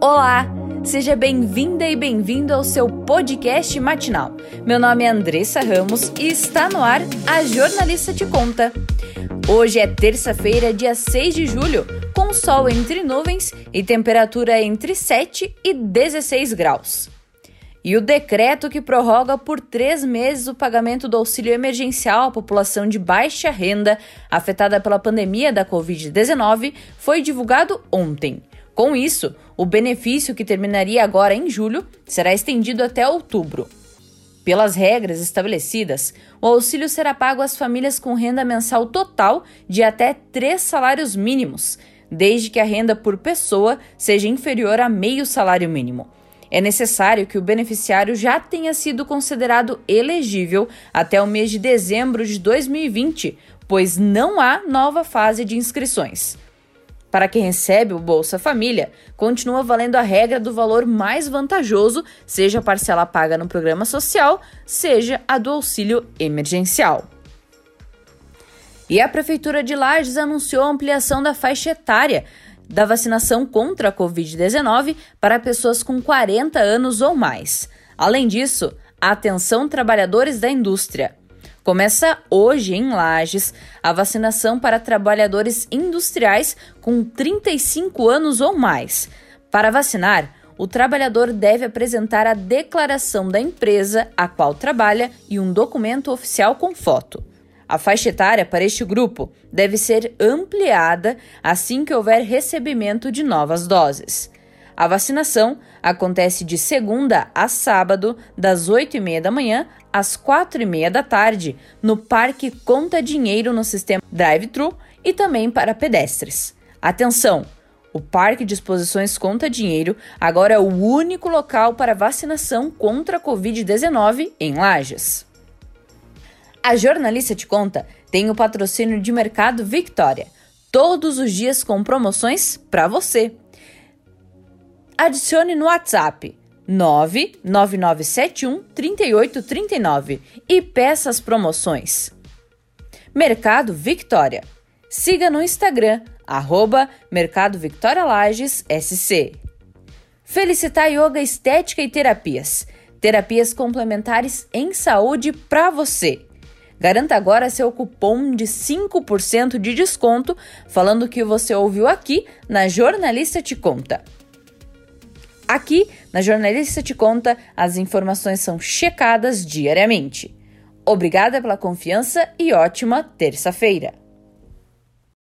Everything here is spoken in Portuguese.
Olá! Seja bem-vinda e bem-vindo ao seu podcast matinal. Meu nome é Andressa Ramos e está no ar A Jornalista Te Conta. Hoje é terça-feira, dia 6 de julho, com sol entre nuvens e temperatura entre 7 e 16 graus. E o decreto que prorroga por três meses o pagamento do auxílio emergencial à população de baixa renda afetada pela pandemia da Covid-19 foi divulgado ontem. Com isso, o benefício que terminaria agora em julho será estendido até outubro. Pelas regras estabelecidas, o auxílio será pago às famílias com renda mensal total de até três salários mínimos, desde que a renda por pessoa seja inferior a meio salário mínimo. É necessário que o beneficiário já tenha sido considerado elegível até o mês de dezembro de 2020, pois não há nova fase de inscrições. Para quem recebe o Bolsa Família, continua valendo a regra do valor mais vantajoso, seja a parcela paga no programa social, seja a do auxílio emergencial. E a Prefeitura de Lages anunciou a ampliação da faixa etária da vacinação contra a Covid-19 para pessoas com 40 anos ou mais. Além disso, atenção trabalhadores da indústria. Começa hoje em Lages a vacinação para trabalhadores industriais com 35 anos ou mais. Para vacinar, o trabalhador deve apresentar a declaração da empresa a qual trabalha e um documento oficial com foto. A faixa etária para este grupo deve ser ampliada assim que houver recebimento de novas doses. A vacinação acontece de segunda a sábado, das 8h30 da manhã às 4h30 da tarde, no Parque Conta Dinheiro no sistema Drive-Thru e também para pedestres. Atenção! O Parque de Exposições Conta Dinheiro agora é o único local para vacinação contra a Covid-19 em Lages. A Jornalista Te Conta tem o patrocínio de Mercado Victoria. Todos os dias com promoções para você adicione no WhatsApp 99971 3839 e peça as promoções. Mercado Victoria. Siga no Instagram, arroba Mercado Victoria Lages SC. Felicitar Yoga Estética e Terapias. Terapias complementares em saúde para você. Garanta agora seu cupom de 5% de desconto, falando que você ouviu aqui na Jornalista Te Conta. Aqui, na Jornalista Te Conta, as informações são checadas diariamente. Obrigada pela confiança e ótima terça-feira!